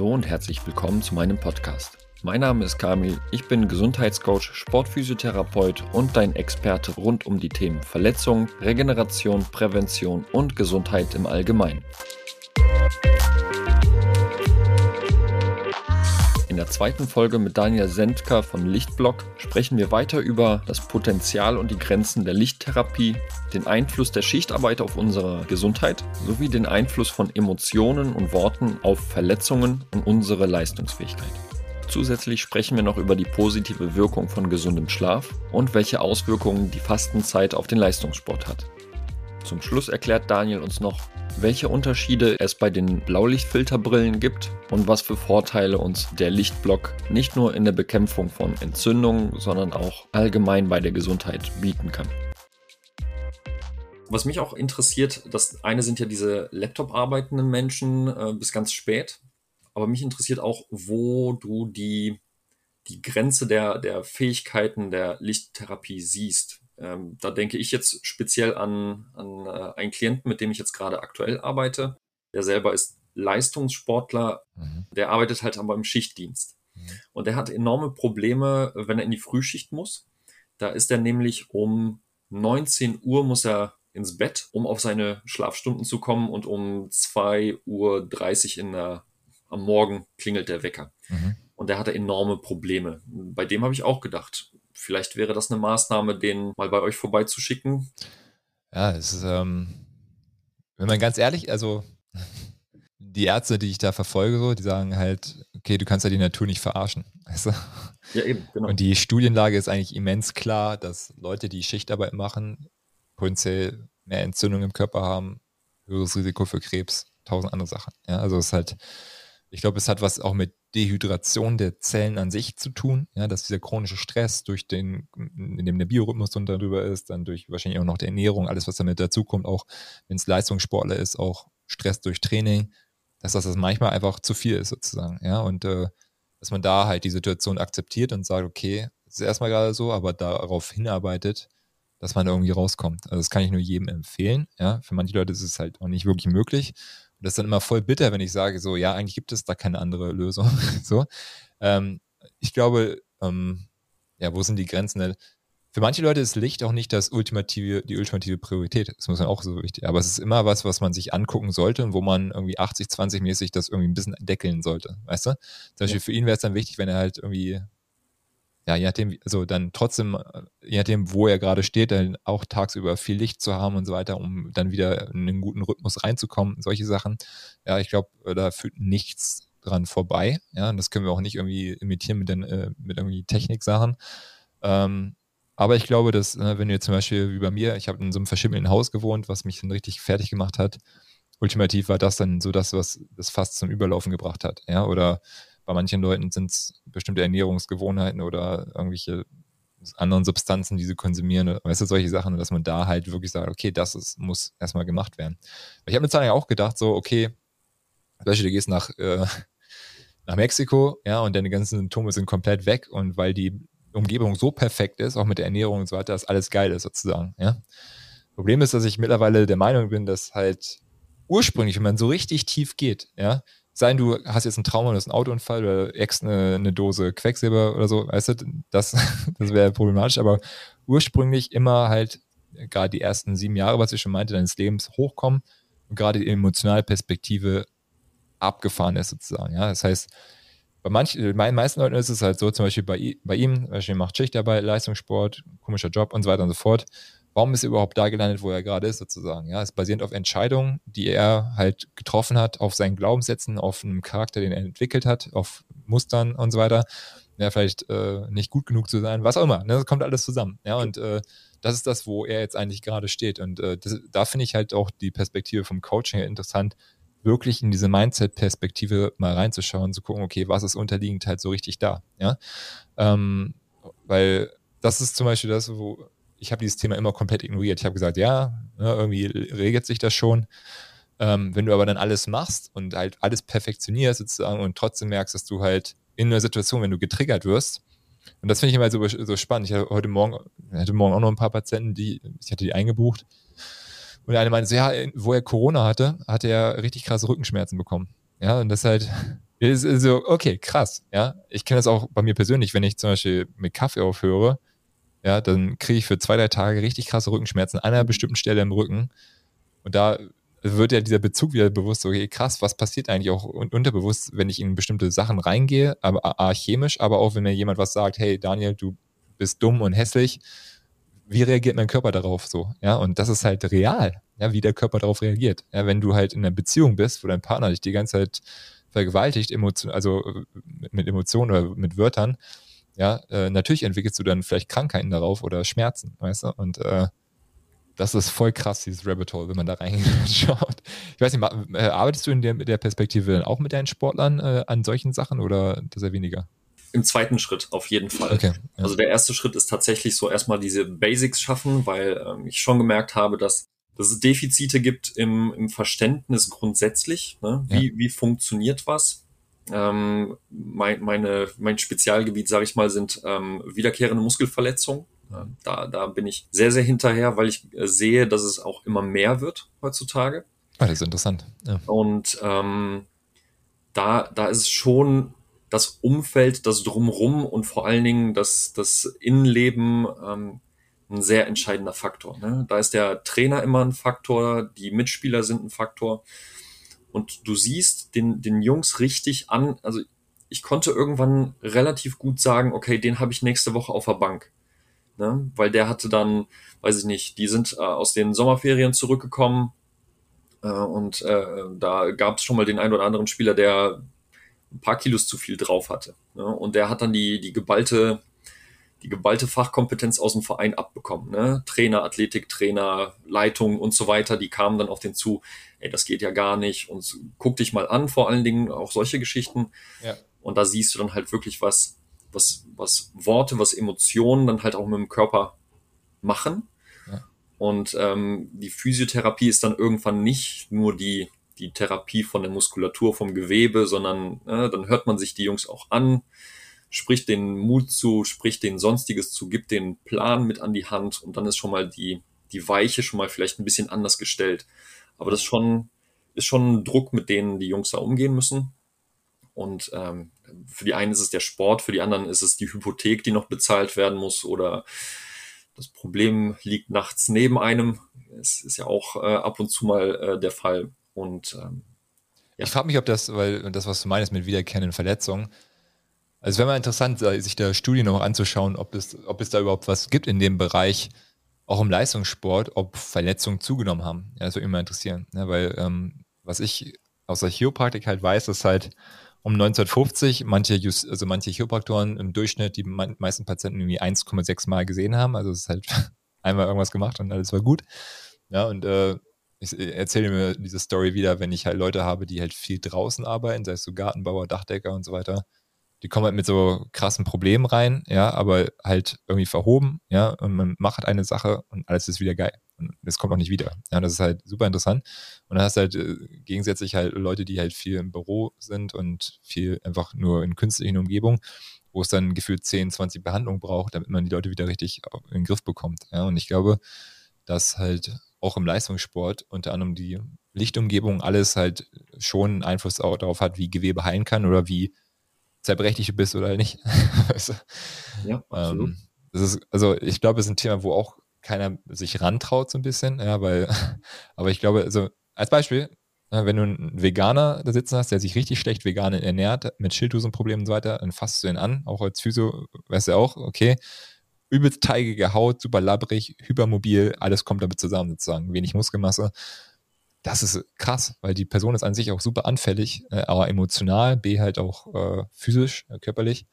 Hallo und herzlich willkommen zu meinem Podcast. Mein Name ist Kamil, ich bin Gesundheitscoach, Sportphysiotherapeut und dein Experte rund um die Themen Verletzung, Regeneration, Prävention und Gesundheit im Allgemeinen. Der zweiten Folge mit Daniel Sendker von Lichtblock sprechen wir weiter über das Potenzial und die Grenzen der Lichttherapie, den Einfluss der Schichtarbeit auf unsere Gesundheit sowie den Einfluss von Emotionen und Worten auf Verletzungen und unsere Leistungsfähigkeit. Zusätzlich sprechen wir noch über die positive Wirkung von gesundem Schlaf und welche Auswirkungen die Fastenzeit auf den Leistungssport hat. Zum Schluss erklärt Daniel uns noch, welche Unterschiede es bei den Blaulichtfilterbrillen gibt und was für Vorteile uns der Lichtblock nicht nur in der Bekämpfung von Entzündungen, sondern auch allgemein bei der Gesundheit bieten kann. Was mich auch interessiert, das eine sind ja diese Laptop arbeitenden Menschen äh, bis ganz spät, aber mich interessiert auch, wo du die, die Grenze der, der Fähigkeiten der Lichttherapie siehst. Ähm, da denke ich jetzt speziell an, an äh, einen Klienten, mit dem ich jetzt gerade aktuell arbeite. Der selber ist Leistungssportler, mhm. der arbeitet halt aber im Schichtdienst. Mhm. Und der hat enorme Probleme, wenn er in die Frühschicht muss. Da ist er nämlich um 19 Uhr muss er ins Bett, um auf seine Schlafstunden zu kommen und um 2.30 Uhr in der, am Morgen klingelt der Wecker. Mhm. Und der hatte enorme Probleme. Bei dem habe ich auch gedacht, vielleicht wäre das eine Maßnahme, den mal bei euch vorbeizuschicken. Ja, es ist, ähm, wenn man ganz ehrlich, also die Ärzte, die ich da verfolge, so, die sagen halt, okay, du kannst ja die Natur nicht verarschen. Weißt du? Ja, eben, genau. Und die Studienlage ist eigentlich immens klar, dass Leute, die Schichtarbeit machen, potenziell mehr Entzündung im Körper haben, höheres Risiko für Krebs, tausend andere Sachen. Ja, also es ist halt, ich glaube, es hat was auch mit Dehydration der Zellen an sich zu tun, ja, dass dieser chronische Stress durch den, in dem der Biorhythmus dann darüber ist, dann durch wahrscheinlich auch noch die Ernährung, alles, was damit dazukommt, auch wenn es Leistungssportler ist, auch Stress durch Training, dass das, das manchmal einfach zu viel ist sozusagen, ja, und äh, dass man da halt die Situation akzeptiert und sagt, okay, ist erstmal gerade so, aber darauf hinarbeitet, dass man da irgendwie rauskommt. Also das kann ich nur jedem empfehlen, ja, für manche Leute ist es halt auch nicht wirklich möglich und das ist dann immer voll bitter, wenn ich sage, so, ja, eigentlich gibt es da keine andere Lösung. so. Ähm, ich glaube, ähm, ja, wo sind die Grenzen? Für manche Leute ist Licht auch nicht das ultimative, die ultimative Priorität. Das muss man auch so wichtig. Aber es ist immer was, was man sich angucken sollte und wo man irgendwie 80-20 mäßig das irgendwie ein bisschen deckeln sollte. Weißt du? Zum Beispiel ja. für ihn wäre es dann wichtig, wenn er halt irgendwie ja, je nachdem, also dann trotzdem, äh, je nachdem, wo er gerade steht, dann auch tagsüber viel Licht zu haben und so weiter, um dann wieder in einen guten Rhythmus reinzukommen, solche Sachen. Ja, ich glaube, äh, da führt nichts dran vorbei. Ja, und das können wir auch nicht irgendwie imitieren mit, den, äh, mit irgendwie Techniksachen. Ähm, aber ich glaube, dass, äh, wenn jetzt zum Beispiel wie bei mir, ich habe in so einem verschimmelten Haus gewohnt, was mich dann richtig fertig gemacht hat, ultimativ war das dann so das, was das fast zum Überlaufen gebracht hat. Ja, oder bei manchen Leuten sind es bestimmte Ernährungsgewohnheiten oder irgendwelche anderen Substanzen, die sie konsumieren, weißt du, solche Sachen, dass man da halt wirklich sagt, okay, das ist, muss erstmal gemacht werden. Ich habe mir Zeit auch gedacht, so, okay, zum Beispiel, du gehst nach, äh, nach Mexiko, ja, und deine ganzen Symptome sind komplett weg und weil die Umgebung so perfekt ist, auch mit der Ernährung und so weiter, dass alles geil ist sozusagen, ja. Problem ist, dass ich mittlerweile der Meinung bin, dass halt ursprünglich, wenn man so richtig tief geht, ja, sein, du hast jetzt ein Trauma, du hast einen Autounfall oder ex eine, eine Dose Quecksilber oder so, weißt du, das, das wäre problematisch, aber ursprünglich immer halt gerade die ersten sieben Jahre, was ich schon meinte, deines Lebens hochkommen und gerade die emotionale Perspektive abgefahren ist sozusagen, ja, das heißt, bei manchen, bei meisten Leuten ist es halt so, zum Beispiel bei, bei ihm, er macht Schichtarbeit, Leistungssport, komischer Job und so weiter und so fort warum ist er überhaupt da gelandet, wo er gerade ist, sozusagen. Ja, es basiert auf Entscheidungen, die er halt getroffen hat, auf seinen Glaubenssätzen, auf einem Charakter, den er entwickelt hat, auf Mustern und so weiter. Ja, vielleicht äh, nicht gut genug zu sein, was auch immer. Ne? Das kommt alles zusammen. Ja, und äh, das ist das, wo er jetzt eigentlich gerade steht. Und äh, das, da finde ich halt auch die Perspektive vom Coaching interessant, wirklich in diese Mindset-Perspektive mal reinzuschauen, zu gucken, okay, was ist unterliegend halt so richtig da. Ja, ähm, weil das ist zum Beispiel das, wo ich habe dieses Thema immer komplett ignoriert. Ich habe gesagt, ja, ne, irgendwie regelt sich das schon. Ähm, wenn du aber dann alles machst und halt alles perfektionierst sozusagen und trotzdem merkst, dass du halt in einer Situation, wenn du getriggert wirst, und das finde ich immer so, so spannend. Ich hatte heute Morgen, hatte morgen auch noch ein paar Patienten, die, ich hatte die eingebucht. Und eine meinte so, ja, wo er Corona hatte, hatte er richtig krasse Rückenschmerzen bekommen. Ja, und das halt, Ist, ist so, okay, krass, ja. Ich kenne das auch bei mir persönlich, wenn ich zum Beispiel mit Kaffee aufhöre, ja, dann kriege ich für zwei, drei Tage richtig krasse Rückenschmerzen an einer bestimmten Stelle im Rücken. Und da wird ja dieser Bezug wieder bewusst, okay, krass, was passiert eigentlich auch unterbewusst, wenn ich in bestimmte Sachen reingehe, aber A, chemisch, aber auch wenn mir jemand was sagt, hey Daniel, du bist dumm und hässlich, wie reagiert mein Körper darauf so? Ja, und das ist halt real, ja, wie der Körper darauf reagiert. Ja, wenn du halt in einer Beziehung bist, wo dein Partner dich die ganze Zeit vergewaltigt, Emotion, also mit Emotionen oder mit Wörtern, ja, äh, natürlich entwickelst du dann vielleicht Krankheiten darauf oder Schmerzen, weißt du? Und äh, das ist voll krass, dieses Rabbit Hole, wenn man da reinschaut. Ich weiß nicht, äh, arbeitest du in der, der Perspektive dann auch mit deinen Sportlern äh, an solchen Sachen oder das ja weniger? Im zweiten Schritt auf jeden Fall. Okay, ja. Also der erste Schritt ist tatsächlich so erstmal diese Basics schaffen, weil ähm, ich schon gemerkt habe, dass, dass es Defizite gibt im, im Verständnis grundsätzlich. Ne? Wie, ja. wie funktioniert was? Ähm, mein, meine, mein Spezialgebiet, sage ich mal, sind ähm, wiederkehrende Muskelverletzungen. Da, da bin ich sehr, sehr hinterher, weil ich äh, sehe, dass es auch immer mehr wird heutzutage. Ah, das ist interessant. Ja. Und ähm, da, da ist schon das Umfeld, das Drumrum und vor allen Dingen das, das Innenleben ähm, ein sehr entscheidender Faktor. Ne? Da ist der Trainer immer ein Faktor, die Mitspieler sind ein Faktor. Und du siehst den, den Jungs richtig an. Also ich konnte irgendwann relativ gut sagen, okay, den habe ich nächste Woche auf der Bank ne? weil der hatte dann, weiß ich nicht, die sind äh, aus den Sommerferien zurückgekommen äh, und äh, da gab es schon mal den einen oder anderen Spieler, der ein paar Kilos zu viel drauf hatte. Ne? Und der hat dann die, die geballte die geballte Fachkompetenz aus dem Verein abbekommen. Ne? Trainer, Athletiktrainer, Leitung und so weiter, die kamen dann auf den zu, ey, das geht ja gar nicht und guck dich mal an, vor allen Dingen auch solche Geschichten. Ja. Und da siehst du dann halt wirklich was, was, was Worte, was Emotionen dann halt auch mit dem Körper machen. Ja. Und ähm, die Physiotherapie ist dann irgendwann nicht nur die, die Therapie von der Muskulatur, vom Gewebe, sondern äh, dann hört man sich die Jungs auch an, spricht den Mut zu, spricht den Sonstiges zu, gibt den Plan mit an die Hand und dann ist schon mal die, die Weiche schon mal vielleicht ein bisschen anders gestellt. Aber das ist schon, ist schon ein Druck, mit denen die Jungs da umgehen müssen. Und ähm, für die einen ist es der Sport, für die anderen ist es die Hypothek, die noch bezahlt werden muss oder das Problem liegt nachts neben einem. Es ist ja auch äh, ab und zu mal äh, der Fall. Und ähm, ja. Ich frage mich, ob das, weil das, was du meinst mit wiederkehrenden Verletzungen, also es wäre mal interessant, äh, sich da Studien noch anzuschauen, ob es, ob es da überhaupt was gibt in dem Bereich, auch im Leistungssport, ob Verletzungen zugenommen haben. Ja, das würde mich mal interessieren. Ja, weil ähm, was ich aus der Chiropraktik halt weiß, ist halt, um 1950 manche, Just, also manche Chiropraktoren im Durchschnitt die meisten Patienten irgendwie 1,6 Mal gesehen haben. Also es ist halt einmal irgendwas gemacht und alles war gut. Ja, und äh, ich erzähle mir diese Story wieder, wenn ich halt Leute habe, die halt viel draußen arbeiten, sei es so Gartenbauer, Dachdecker und so weiter. Die kommen halt mit so krassen Problemen rein, ja, aber halt irgendwie verhoben, ja, und man macht eine Sache und alles ist wieder geil. Und das kommt auch nicht wieder. Ja, das ist halt super interessant. Und dann hast du halt äh, gegensätzlich halt Leute, die halt viel im Büro sind und viel einfach nur in künstlichen Umgebungen, wo es dann gefühlt 10, 20 Behandlungen braucht, damit man die Leute wieder richtig in den Griff bekommt. Ja, und ich glaube, dass halt auch im Leistungssport unter anderem die Lichtumgebung alles halt schon Einfluss auch darauf hat, wie Gewebe heilen kann oder wie zerbrechlich du bist oder nicht. ja, absolut. Ähm, das ist, also ich glaube, es ist ein Thema, wo auch keiner sich rantraut so ein bisschen, ja, weil, aber ich glaube, also als Beispiel, wenn du einen Veganer da sitzen hast, der sich richtig schlecht vegan ernährt, mit Schilddrüsenproblemen und so weiter, dann fasst du ihn an, auch als Physio, weißt du auch, okay, übelst teigige Haut, super labbrig, hypermobil, alles kommt damit zusammen sozusagen, wenig Muskelmasse. Das ist krass, weil die Person ist an sich auch super anfällig, äh, aber emotional, B halt auch äh, physisch, äh, körperlich.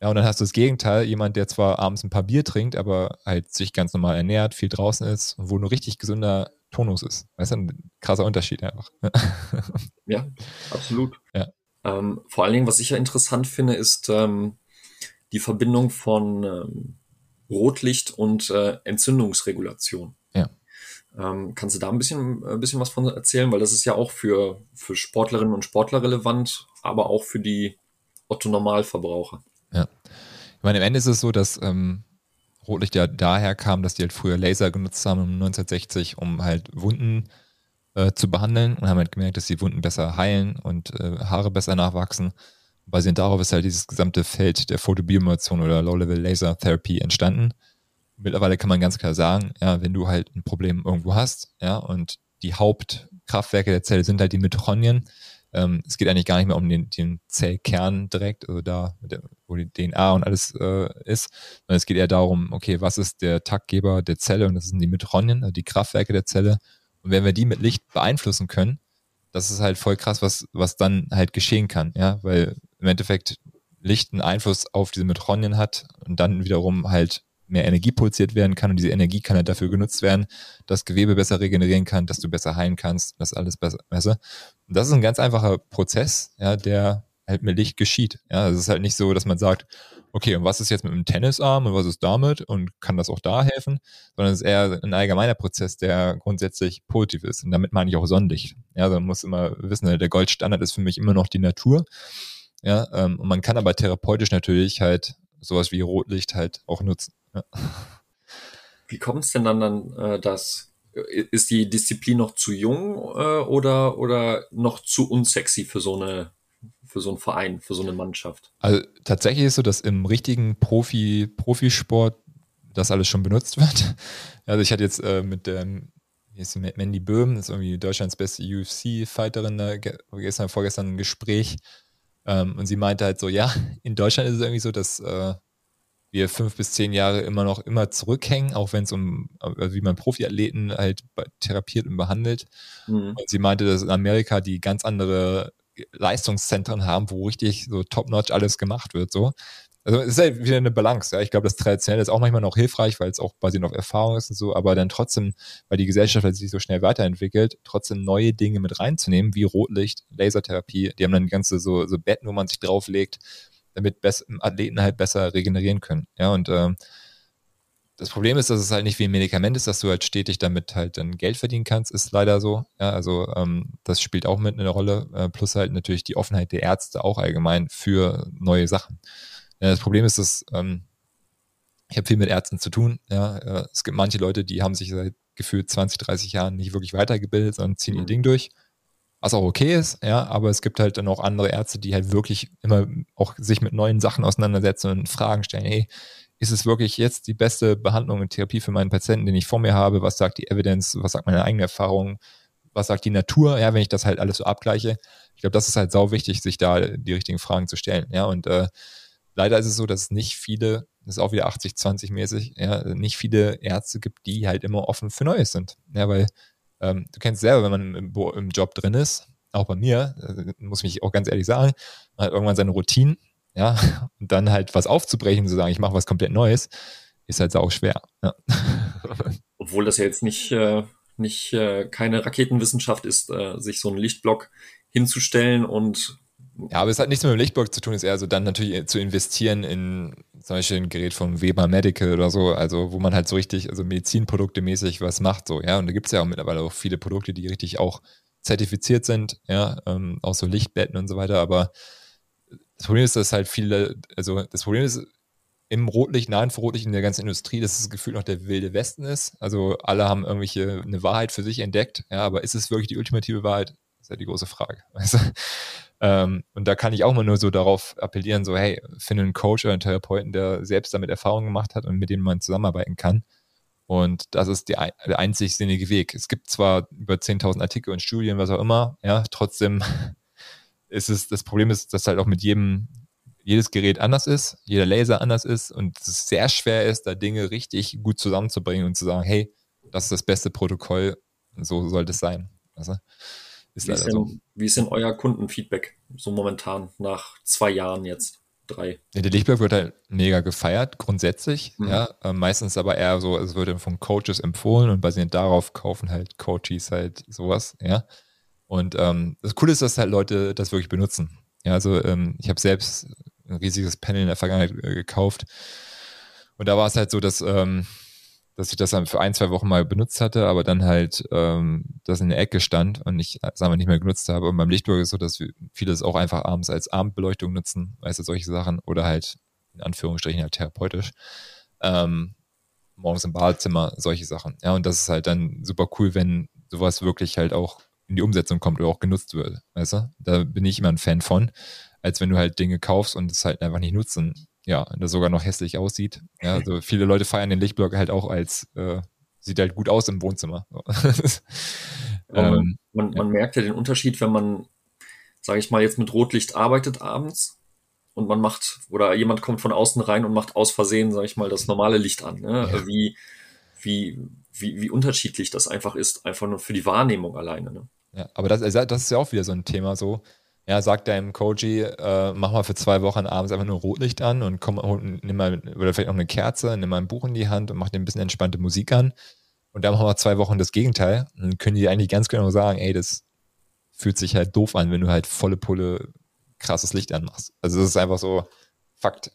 Ja, und dann hast du das Gegenteil, jemand, der zwar abends ein paar Bier trinkt, aber halt sich ganz normal ernährt, viel draußen ist und wo nur richtig gesunder Tonus ist. Weißt du, ein krasser Unterschied einfach. ja, absolut. Ja. Ähm, vor allen Dingen, was ich ja interessant finde, ist ähm, die Verbindung von ähm, Rotlicht und äh, Entzündungsregulation. Ähm, kannst du da ein bisschen, ein bisschen was von erzählen? Weil das ist ja auch für, für Sportlerinnen und Sportler relevant, aber auch für die Otto-Normalverbraucher. Ja. Ich meine, am Ende ist es so, dass ähm, Rotlicht ja daher kam, dass die halt früher Laser genutzt haben um 1960, um halt Wunden äh, zu behandeln und haben halt gemerkt, dass die Wunden besser heilen und äh, Haare besser nachwachsen. Basierend darauf ist halt dieses gesamte Feld der Photobiomodulation oder Low-Level Laser Therapy entstanden. Mittlerweile kann man ganz klar sagen, ja, wenn du halt ein Problem irgendwo hast, ja, und die Hauptkraftwerke der Zelle sind halt die Mitochondrien, ähm, es geht eigentlich gar nicht mehr um den, den Zellkern direkt, also da, wo die DNA und alles äh, ist, sondern es geht eher darum, okay, was ist der Taktgeber der Zelle und das sind die Mitochondrien, also die Kraftwerke der Zelle. Und wenn wir die mit Licht beeinflussen können, das ist halt voll krass, was, was dann halt geschehen kann, ja, weil im Endeffekt Licht einen Einfluss auf diese Mitochondrien hat und dann wiederum halt mehr Energie produziert werden kann und diese Energie kann halt dafür genutzt werden, dass Gewebe besser regenerieren kann, dass du besser heilen kannst, dass alles besser, besser. Und das ist ein ganz einfacher Prozess, ja, der halt mit Licht geschieht. Ja, es ist halt nicht so, dass man sagt, okay, und was ist jetzt mit dem Tennisarm und was ist damit und kann das auch da helfen, sondern es ist eher ein allgemeiner Prozess, der grundsätzlich positiv ist. Und damit meine ich auch Sonnenlicht. Ja, also man muss immer wissen, der Goldstandard ist für mich immer noch die Natur. Ja, ähm, und man kann aber therapeutisch natürlich halt sowas wie Rotlicht halt auch nutzen. Ja. Wie kommt es denn dann, dann äh, dass äh, ist die Disziplin noch zu jung äh, oder, oder noch zu unsexy für so eine für so einen Verein, für so eine Mannschaft? Also tatsächlich ist so, dass im richtigen Profi, Profisport das alles schon benutzt wird. Also ich hatte jetzt äh, mit ist Mandy Böhm, das ist irgendwie Deutschlands beste UFC-Fighterin, da gestern, vorgestern ein Gespräch. Ähm, und sie meinte halt so, ja, in Deutschland ist es irgendwie so, dass äh, wir fünf bis zehn Jahre immer noch immer zurückhängen, auch wenn es um, also wie man Profiathleten halt therapiert und behandelt. Mhm. Und sie meinte, dass in Amerika die ganz andere Leistungszentren haben, wo richtig so top-notch alles gemacht wird, so. Also es ist halt wieder eine Balance, ja. Ich glaube, das Traditionelle ist auch manchmal noch hilfreich, weil es auch basierend auf Erfahrung ist und so, aber dann trotzdem, weil die Gesellschaft halt sich so schnell weiterentwickelt, trotzdem neue Dinge mit reinzunehmen, wie Rotlicht, Lasertherapie, die haben dann ganze so, so Betten, wo man sich drauflegt damit Athleten halt besser regenerieren können. Ja, und äh, das Problem ist, dass es halt nicht wie ein Medikament ist, dass du halt stetig damit halt dann Geld verdienen kannst, ist leider so. Ja, also ähm, das spielt auch mit eine Rolle, äh, plus halt natürlich die Offenheit der Ärzte auch allgemein für neue Sachen. Ja, das Problem ist, dass ähm, ich habe viel mit Ärzten zu tun. Ja, äh, es gibt manche Leute, die haben sich seit gefühlt 20, 30 Jahren nicht wirklich weitergebildet, sondern ziehen ihr mhm. Ding durch was auch okay ist, ja, aber es gibt halt dann auch andere Ärzte, die halt wirklich immer auch sich mit neuen Sachen auseinandersetzen und Fragen stellen, hey, ist es wirklich jetzt die beste Behandlung und Therapie für meinen Patienten, den ich vor mir habe? Was sagt die Evidence? Was sagt meine eigene Erfahrung? Was sagt die Natur? Ja, wenn ich das halt alles so abgleiche. Ich glaube, das ist halt sau wichtig, sich da die richtigen Fragen zu stellen. Ja, und äh, leider ist es so, dass es nicht viele, das ist auch wieder 80-20 mäßig, ja, nicht viele Ärzte gibt, die halt immer offen für Neues sind. Ja, weil ähm, du kennst selber, wenn man im, im, Job drin ist, auch bei mir, äh, muss ich auch ganz ehrlich sagen, man hat irgendwann seine Routinen, ja, und dann halt was aufzubrechen, zu sagen, ich mache was komplett Neues, ist halt auch schwer. Ja. Obwohl das ja jetzt nicht, äh, nicht äh, keine Raketenwissenschaft ist, sich so einen Lichtblock hinzustellen und ja, aber es hat nichts mit dem Lichtblock zu tun, es ist eher so dann natürlich zu investieren in zum Beispiel ein Gerät von Weber Medical oder so, also wo man halt so richtig, also Medizinprodukte mäßig was macht, so, ja. Und da gibt es ja auch mittlerweile auch viele Produkte, die richtig auch zertifiziert sind, ja, ähm, auch so Lichtbetten und so weiter, aber das Problem ist, dass halt viele, also das Problem ist, im Rotlicht, nahen Rotlicht in der ganzen Industrie, dass das Gefühl noch der wilde Westen ist. Also alle haben irgendwelche eine Wahrheit für sich entdeckt, ja, aber ist es wirklich die ultimative Wahrheit? Das ist ja die große Frage. Du? Ähm, und da kann ich auch mal nur so darauf appellieren, so, hey, finde einen Coach oder einen Therapeuten, der selbst damit Erfahrung gemacht hat und mit dem man zusammenarbeiten kann. Und das ist die, der einzig sinnige Weg. Es gibt zwar über 10.000 Artikel und Studien, was auch immer, ja, trotzdem ist es, das Problem ist, dass halt auch mit jedem, jedes Gerät anders ist, jeder Laser anders ist und es sehr schwer ist, da Dinge richtig gut zusammenzubringen und zu sagen, hey, das ist das beste Protokoll, so sollte es sein. Also, ist wie, ist denn, so. wie ist denn euer Kundenfeedback so momentan nach zwei Jahren jetzt? Drei. Ja, der Lichtblock wird halt mega gefeiert, grundsätzlich. Mhm. Ja, äh, meistens aber eher so, es wird von Coaches empfohlen und basierend darauf kaufen halt Coaches halt sowas, ja. Und ähm, das Coole ist, dass halt Leute das wirklich benutzen. Ja, also ähm, ich habe selbst ein riesiges Panel in der Vergangenheit äh, gekauft. Und da war es halt so, dass ähm, dass ich das dann für ein, zwei Wochen mal benutzt hatte, aber dann halt ähm, das in der Ecke stand und ich es einfach nicht mehr genutzt habe. Und beim Lichtburg ist es so, dass viele es auch einfach abends als Abendbeleuchtung nutzen, weißt du, solche Sachen, oder halt in Anführungsstrichen halt therapeutisch. Ähm, morgens im Badezimmer, solche Sachen. Ja, und das ist halt dann super cool, wenn sowas wirklich halt auch in die Umsetzung kommt oder auch genutzt wird. Weißt du? Da bin ich immer ein Fan von, als wenn du halt Dinge kaufst und es halt einfach nicht nutzen. Ja, das sogar noch hässlich aussieht. Ja, also viele Leute feiern den Lichtblock halt auch als, äh, sieht halt gut aus im Wohnzimmer. ähm, man, man ja. merkt ja den Unterschied, wenn man, sage ich mal, jetzt mit Rotlicht arbeitet abends und man macht, oder jemand kommt von außen rein und macht aus Versehen, sage ich mal, das normale Licht an. Ne? Ja. Wie, wie, wie, wie unterschiedlich das einfach ist, einfach nur für die Wahrnehmung alleine. Ne? Ja, aber das, also, das ist ja auch wieder so ein Thema so. Ja, sagt deinem Koji, äh, mach mal für zwei Wochen abends einfach nur Rotlicht an und komm und nimm mal, oder vielleicht noch eine Kerze, nimm mal ein Buch in die Hand und mach dir ein bisschen entspannte Musik an. Und dann machen wir zwei Wochen das Gegenteil. Dann können die eigentlich ganz genau sagen, ey, das fühlt sich halt doof an, wenn du halt volle Pulle krasses Licht anmachst. Also das ist einfach so Fakt.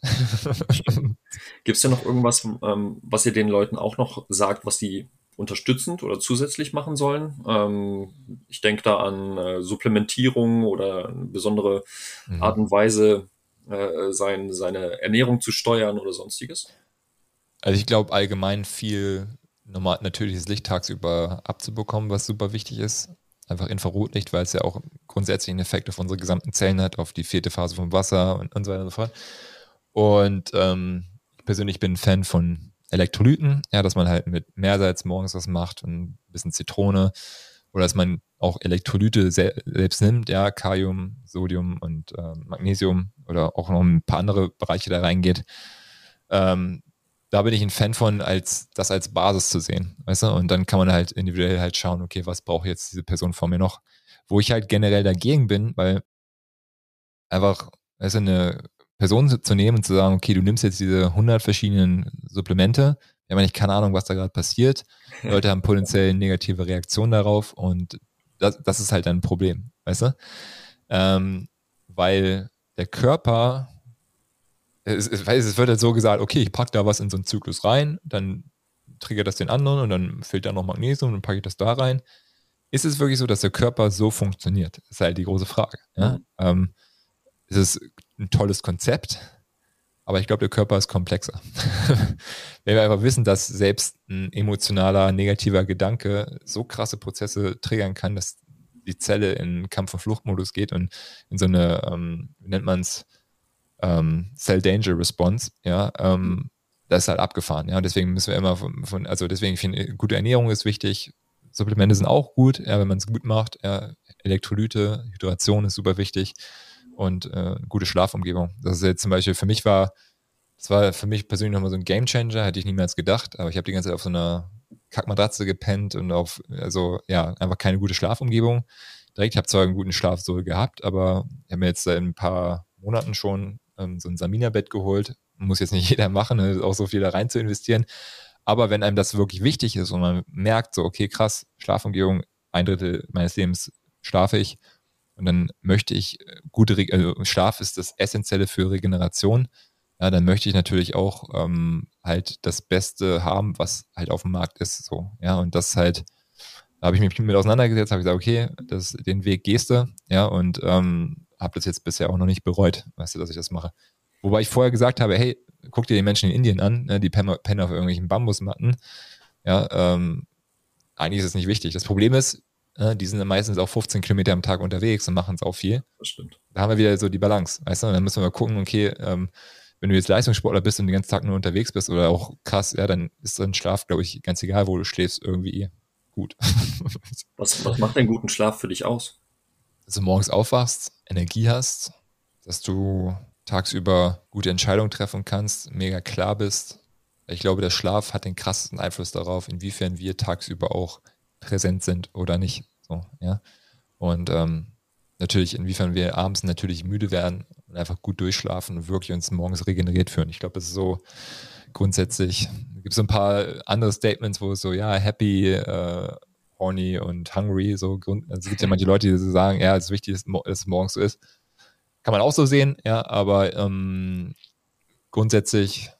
Gibt es ja noch irgendwas, ähm, was ihr den Leuten auch noch sagt, was die unterstützend oder zusätzlich machen sollen. Ähm, ich denke da an äh, Supplementierung oder eine besondere mhm. Art und Weise, äh, sein, seine Ernährung zu steuern oder sonstiges. Also ich glaube allgemein viel normal, natürliches Licht tagsüber abzubekommen, was super wichtig ist. Einfach Infrarotlicht, weil es ja auch grundsätzlich einen Effekt auf unsere gesamten Zellen hat, auf die vierte Phase vom Wasser und, und so weiter und so fort. Und ähm, ich persönlich bin Fan von Elektrolyten, ja, dass man halt mit Meersalz morgens was macht und ein bisschen Zitrone oder dass man auch Elektrolyte se selbst nimmt, ja, Kalium, Sodium und äh, Magnesium oder auch noch ein paar andere Bereiche da reingeht. Ähm, da bin ich ein Fan von, als das als Basis zu sehen, weißt du? Und dann kann man halt individuell halt schauen, okay, was braucht jetzt diese Person vor mir noch? Wo ich halt generell dagegen bin, weil einfach, weißt du, eine Person zu nehmen und zu sagen, okay, du nimmst jetzt diese 100 verschiedenen Supplemente, wir haben nicht keine Ahnung, was da gerade passiert. Leute haben potenziell negative Reaktionen darauf und das, das ist halt ein Problem, weißt du? Ähm, weil der Körper, es, es, es wird halt so gesagt, okay, ich packe da was in so einen Zyklus rein, dann triggert das den anderen und dann fehlt da noch Magnesium und dann packe ich das da rein. Ist es wirklich so, dass der Körper so funktioniert? Das ist halt die große Frage. Ja? Mhm. Ähm, es ist ein tolles Konzept, aber ich glaube, der Körper ist komplexer. Wenn wir einfach wissen, dass selbst ein emotionaler, negativer Gedanke so krasse Prozesse triggern kann, dass die Zelle in Kampf- und Fluchtmodus geht und in so eine, ähm, wie nennt man es, ähm, Cell Danger Response, ja, ähm, das ist halt abgefahren, ja, und deswegen müssen wir immer von, von also deswegen finde ich, gute Ernährung ist wichtig, Supplemente sind auch gut, ja, wenn man es gut macht, ja, Elektrolyte, Hydration ist super wichtig, und äh, gute Schlafumgebung. Das ist jetzt zum Beispiel für mich war, das war für mich persönlich nochmal so ein Gamechanger, hätte ich niemals gedacht, aber ich habe die ganze Zeit auf so einer Kackmatratze gepennt und auf, also ja, einfach keine gute Schlafumgebung. Direkt, ich habe zwar einen guten Schlaf so gehabt, aber ich habe mir jetzt seit ein paar Monaten schon ähm, so ein Samina-Bett geholt. Muss jetzt nicht jeder machen, ne, auch so viel da rein zu investieren. Aber wenn einem das wirklich wichtig ist und man merkt so, okay, krass, Schlafumgebung, ein Drittel meines Lebens schlafe ich, und dann möchte ich äh, gute, also Schlaf ist das Essentielle für Regeneration. Ja, dann möchte ich natürlich auch ähm, halt das Beste haben, was halt auf dem Markt ist. So, ja, und das halt, da habe ich mich mit auseinandergesetzt, habe gesagt, okay, das, den Weg gehst du, ja, und ähm, habe das jetzt bisher auch noch nicht bereut, weißt du, dass ich das mache. Wobei ich vorher gesagt habe, hey, guck dir die Menschen in Indien an, ne, die pennen auf irgendwelchen Bambusmatten. Ja, ähm, eigentlich ist es nicht wichtig. Das Problem ist, die sind meistens auch 15 Kilometer am Tag unterwegs und machen es auch viel. Das stimmt. Da haben wir wieder so die Balance, weißt du? Und dann müssen wir mal gucken, okay, ähm, wenn du jetzt Leistungssportler bist und den ganzen Tag nur unterwegs bist oder auch krass, ja, dann ist dein Schlaf, glaube ich, ganz egal, wo du schläfst, irgendwie gut. was, was macht einen guten Schlaf für dich aus? Dass du morgens aufwachst, Energie hast, dass du tagsüber gute Entscheidungen treffen kannst, mega klar bist. Ich glaube, der Schlaf hat den krassesten Einfluss darauf, inwiefern wir tagsüber auch präsent sind oder nicht. So, ja. Und ähm, natürlich, inwiefern wir abends natürlich müde werden und einfach gut durchschlafen und wirklich uns morgens regeneriert fühlen. Ich glaube, das ist so grundsätzlich. Es gibt so ein paar andere Statements, wo es so, ja, happy, äh, horny und hungry, so also es gibt ja manche Leute, die so sagen, ja, es ist wichtig, dass es morgens so ist. Kann man auch so sehen, ja, aber ähm, grundsätzlich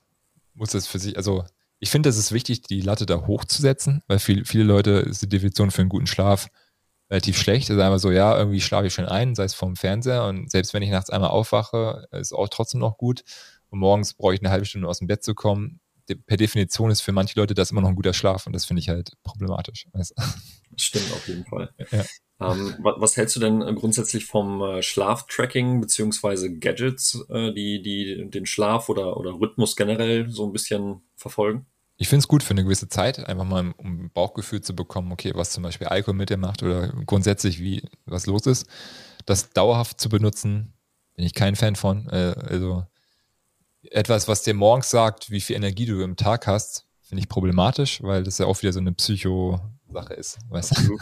muss es für sich, also ich finde, es ist wichtig, die Latte da hochzusetzen, weil viel, viele Leute ist die Definition für einen guten Schlaf relativ schlecht. Es ist einfach so, ja, irgendwie schlafe ich schon ein, sei es vom Fernseher und selbst wenn ich nachts einmal aufwache, ist auch trotzdem noch gut. Und morgens brauche ich eine halbe Stunde aus dem Bett zu kommen. per Definition ist für manche Leute das immer noch ein guter Schlaf und das finde ich halt problematisch. Das stimmt auf jeden Fall. Ja. Ähm, was, hältst du denn grundsätzlich vom äh, Schlaftracking beziehungsweise Gadgets, äh, die, die den Schlaf oder, oder Rhythmus generell so ein bisschen verfolgen? Ich finde es gut für eine gewisse Zeit, einfach mal um ein Bauchgefühl zu bekommen, okay, was zum Beispiel Alkohol mit dir macht oder grundsätzlich wie was los ist. Das dauerhaft zu benutzen, bin ich kein Fan von. Äh, also etwas, was dir morgens sagt, wie viel Energie du im Tag hast, finde ich problematisch, weil das ja auch wieder so eine Psycho-Sache ist. Weißt du?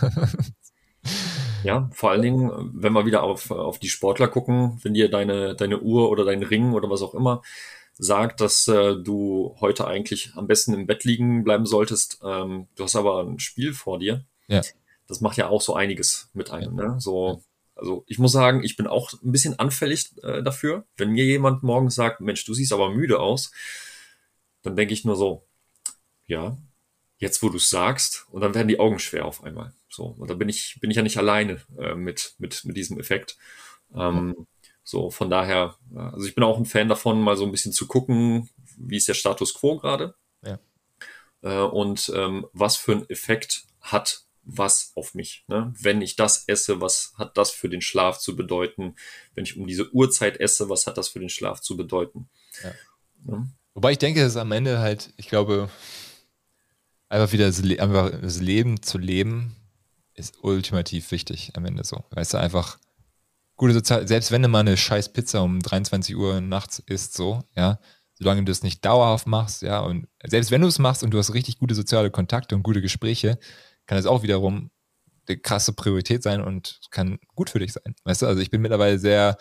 Ja, vor allen Dingen, wenn wir wieder auf, auf die Sportler gucken, wenn dir deine, deine Uhr oder dein Ring oder was auch immer sagt, dass äh, du heute eigentlich am besten im Bett liegen bleiben solltest, ähm, du hast aber ein Spiel vor dir. Ja. Das macht ja auch so einiges mit einem. Ja. Ne? So, also ich muss sagen, ich bin auch ein bisschen anfällig äh, dafür. Wenn mir jemand morgens sagt, Mensch, du siehst aber müde aus, dann denke ich nur so, ja, jetzt wo du es sagst, und dann werden die Augen schwer auf einmal. So, und da bin ich, bin ich ja nicht alleine äh, mit, mit, mit diesem Effekt. Ähm, so, von daher, also ich bin auch ein Fan davon, mal so ein bisschen zu gucken, wie ist der Status quo gerade. Ja. Äh, und ähm, was für einen Effekt hat was auf mich. Ne? Wenn ich das esse, was hat das für den Schlaf zu bedeuten? Wenn ich um diese Uhrzeit esse, was hat das für den Schlaf zu bedeuten? Ja. Ja. Wobei ich denke, dass am Ende halt, ich glaube, einfach wieder das, Le einfach das Leben zu leben, ist ultimativ wichtig am Ende so. Weißt du, einfach gute Sozial, selbst wenn du mal eine scheiß Pizza um 23 Uhr nachts isst, so, ja, solange du das nicht dauerhaft machst, ja, und selbst wenn du es machst und du hast richtig gute soziale Kontakte und gute Gespräche, kann es auch wiederum eine krasse Priorität sein und kann gut für dich sein. Weißt du, also ich bin mittlerweile sehr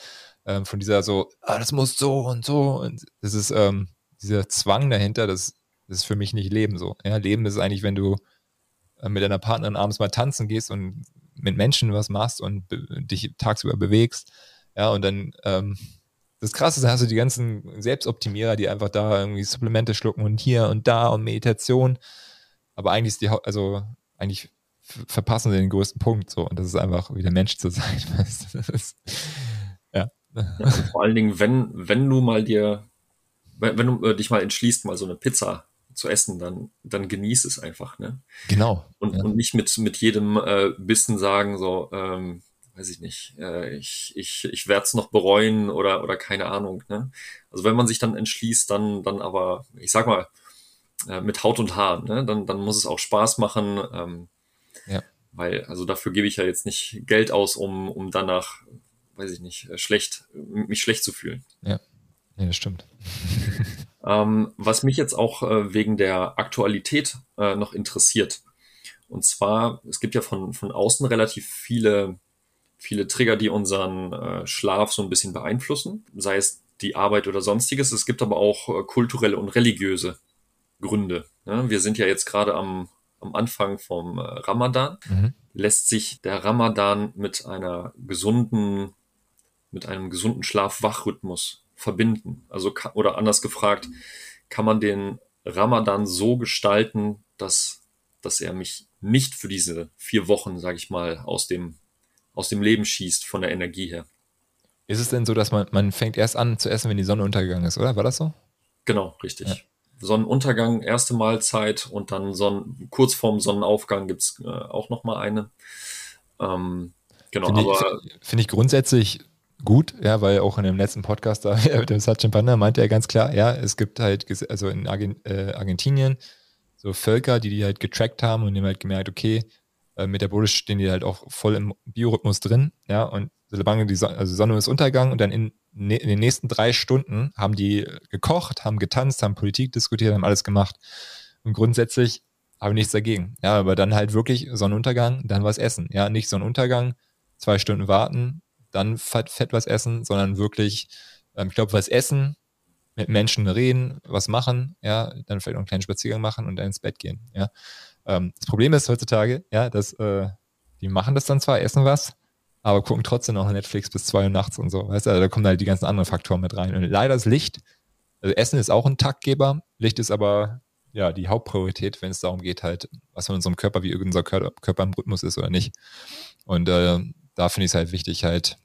ähm, von dieser so, ah, das muss so und so und das ist ähm, dieser Zwang dahinter, das, das ist für mich nicht Leben so. Ja, Leben ist eigentlich, wenn du äh, mit deiner Partnerin abends mal tanzen gehst und mit Menschen was machst und dich tagsüber bewegst. Ja, und dann ähm, das Krasse ist, hast du die ganzen Selbstoptimierer, die einfach da irgendwie Supplemente schlucken und hier und da und Meditation. Aber eigentlich ist die, also eigentlich verpassen sie den größten Punkt so und das ist einfach wieder Mensch zu sein. Weißt ja. ja vor allen Dingen, wenn, wenn du mal dir, wenn, wenn du äh, dich mal entschließt, mal so eine Pizza zu essen, dann, dann genieß es einfach, ne? Genau. Und, ja. und nicht mit, mit jedem äh, Bissen sagen, so, ähm, weiß ich nicht, äh, ich, ich, ich werde es noch bereuen oder, oder keine Ahnung, ne? Also wenn man sich dann entschließt, dann, dann aber, ich sag mal, äh, mit Haut und Haar, ne? Dann, dann muss es auch Spaß machen. Ähm, ja. Weil, also dafür gebe ich ja jetzt nicht Geld aus, um, um danach, weiß ich nicht, äh, schlecht, mich schlecht zu fühlen. Ja, ja das stimmt. Ähm, was mich jetzt auch äh, wegen der Aktualität äh, noch interessiert. Und zwar, es gibt ja von, von außen relativ viele, viele Trigger, die unseren äh, Schlaf so ein bisschen beeinflussen, sei es die Arbeit oder sonstiges. Es gibt aber auch äh, kulturelle und religiöse Gründe. Ne? Wir sind ja jetzt gerade am, am Anfang vom äh, Ramadan. Mhm. Lässt sich der Ramadan mit einer gesunden, mit einem gesunden Schlaf-Wach-Rhythmus verbinden? Also, oder anders gefragt, kann man den Ramadan so gestalten, dass, dass er mich nicht für diese vier Wochen, sage ich mal, aus dem, aus dem Leben schießt von der Energie her? Ist es denn so, dass man, man fängt erst an zu essen, wenn die Sonne untergegangen ist, oder? War das so? Genau, richtig. Ja. Sonnenuntergang, erste Mahlzeit und dann Sonnen, kurz vorm Sonnenaufgang gibt's äh, auch nochmal eine. Ähm, genau, Finde ich, find ich grundsätzlich gut, ja, weil auch in dem letzten Podcast da mit dem Sachin Panda meinte er ganz klar, ja, es gibt halt, also in Argent, äh, Argentinien so Völker, die die halt getrackt haben und die haben halt gemerkt, okay, äh, metabolisch stehen die halt auch voll im Biorhythmus drin, ja, und solange die Sonne, also Sonne ist Untergang und dann in, ne, in den nächsten drei Stunden haben die gekocht, haben getanzt, haben Politik diskutiert, haben alles gemacht und grundsätzlich habe ich nichts dagegen, ja, aber dann halt wirklich Sonnenuntergang, dann was essen, ja, nicht Sonnenuntergang, zwei Stunden warten, dann fett, fett was essen, sondern wirklich, ähm, ich glaube, was essen, mit Menschen reden, was machen, ja, dann vielleicht noch einen kleinen Spaziergang machen und dann ins Bett gehen, ja. Ähm, das Problem ist heutzutage, ja, dass äh, die machen das dann zwar, essen was, aber gucken trotzdem noch Netflix bis zwei Uhr nachts und so, weißt du, also da kommen halt die ganzen anderen Faktoren mit rein. Und leider ist Licht, also Essen ist auch ein Taktgeber, Licht ist aber ja die Hauptpriorität, wenn es darum geht, halt, was von unserem Körper, wie unser Körper im Rhythmus ist oder nicht. Und äh, da finde ich es halt wichtig, halt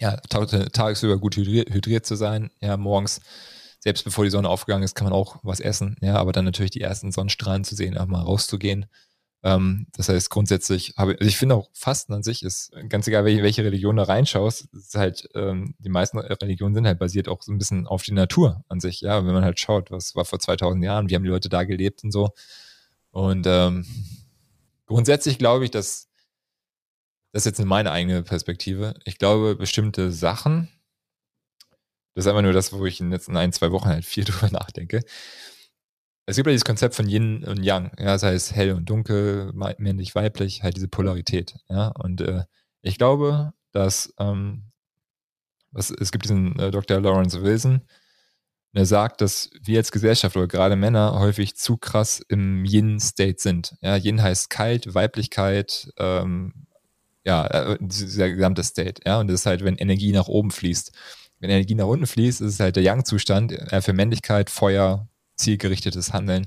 ja, tagsüber gut hydriert, hydriert, zu sein, ja, morgens selbst bevor die Sonne aufgegangen ist, kann man auch was essen, ja, aber dann natürlich die ersten Sonnenstrahlen zu sehen, auch mal rauszugehen. Ähm, das heißt, grundsätzlich habe also ich finde auch Fasten an sich ist, ganz egal, welche, welche Religion da reinschaust, ist halt, ähm, die meisten Religionen sind halt basiert auch so ein bisschen auf die Natur an sich, ja, wenn man halt schaut, was war vor 2000 Jahren, wie haben die Leute da gelebt und so. Und ähm, grundsätzlich glaube ich, dass das ist jetzt meine eigene Perspektive. Ich glaube, bestimmte Sachen, das ist einfach nur das, wo ich in den letzten ein, zwei Wochen halt viel drüber nachdenke. Es gibt ja dieses Konzept von Yin und Yang, ja, das heißt hell und dunkel, männlich, weiblich, halt diese Polarität, ja. Und äh, ich glaube, dass ähm, was, es gibt diesen äh, Dr. Lawrence Wilson, der sagt, dass wir als Gesellschaft oder gerade Männer häufig zu krass im Yin-State sind. Ja, Yin heißt kalt, Weiblichkeit, ähm, ja, äh, dieser gesamte State, ja, und das ist halt, wenn Energie nach oben fließt wenn Energie nach unten fließt, ist es halt der Yang-Zustand äh, für Männlichkeit, Feuer, zielgerichtetes Handeln.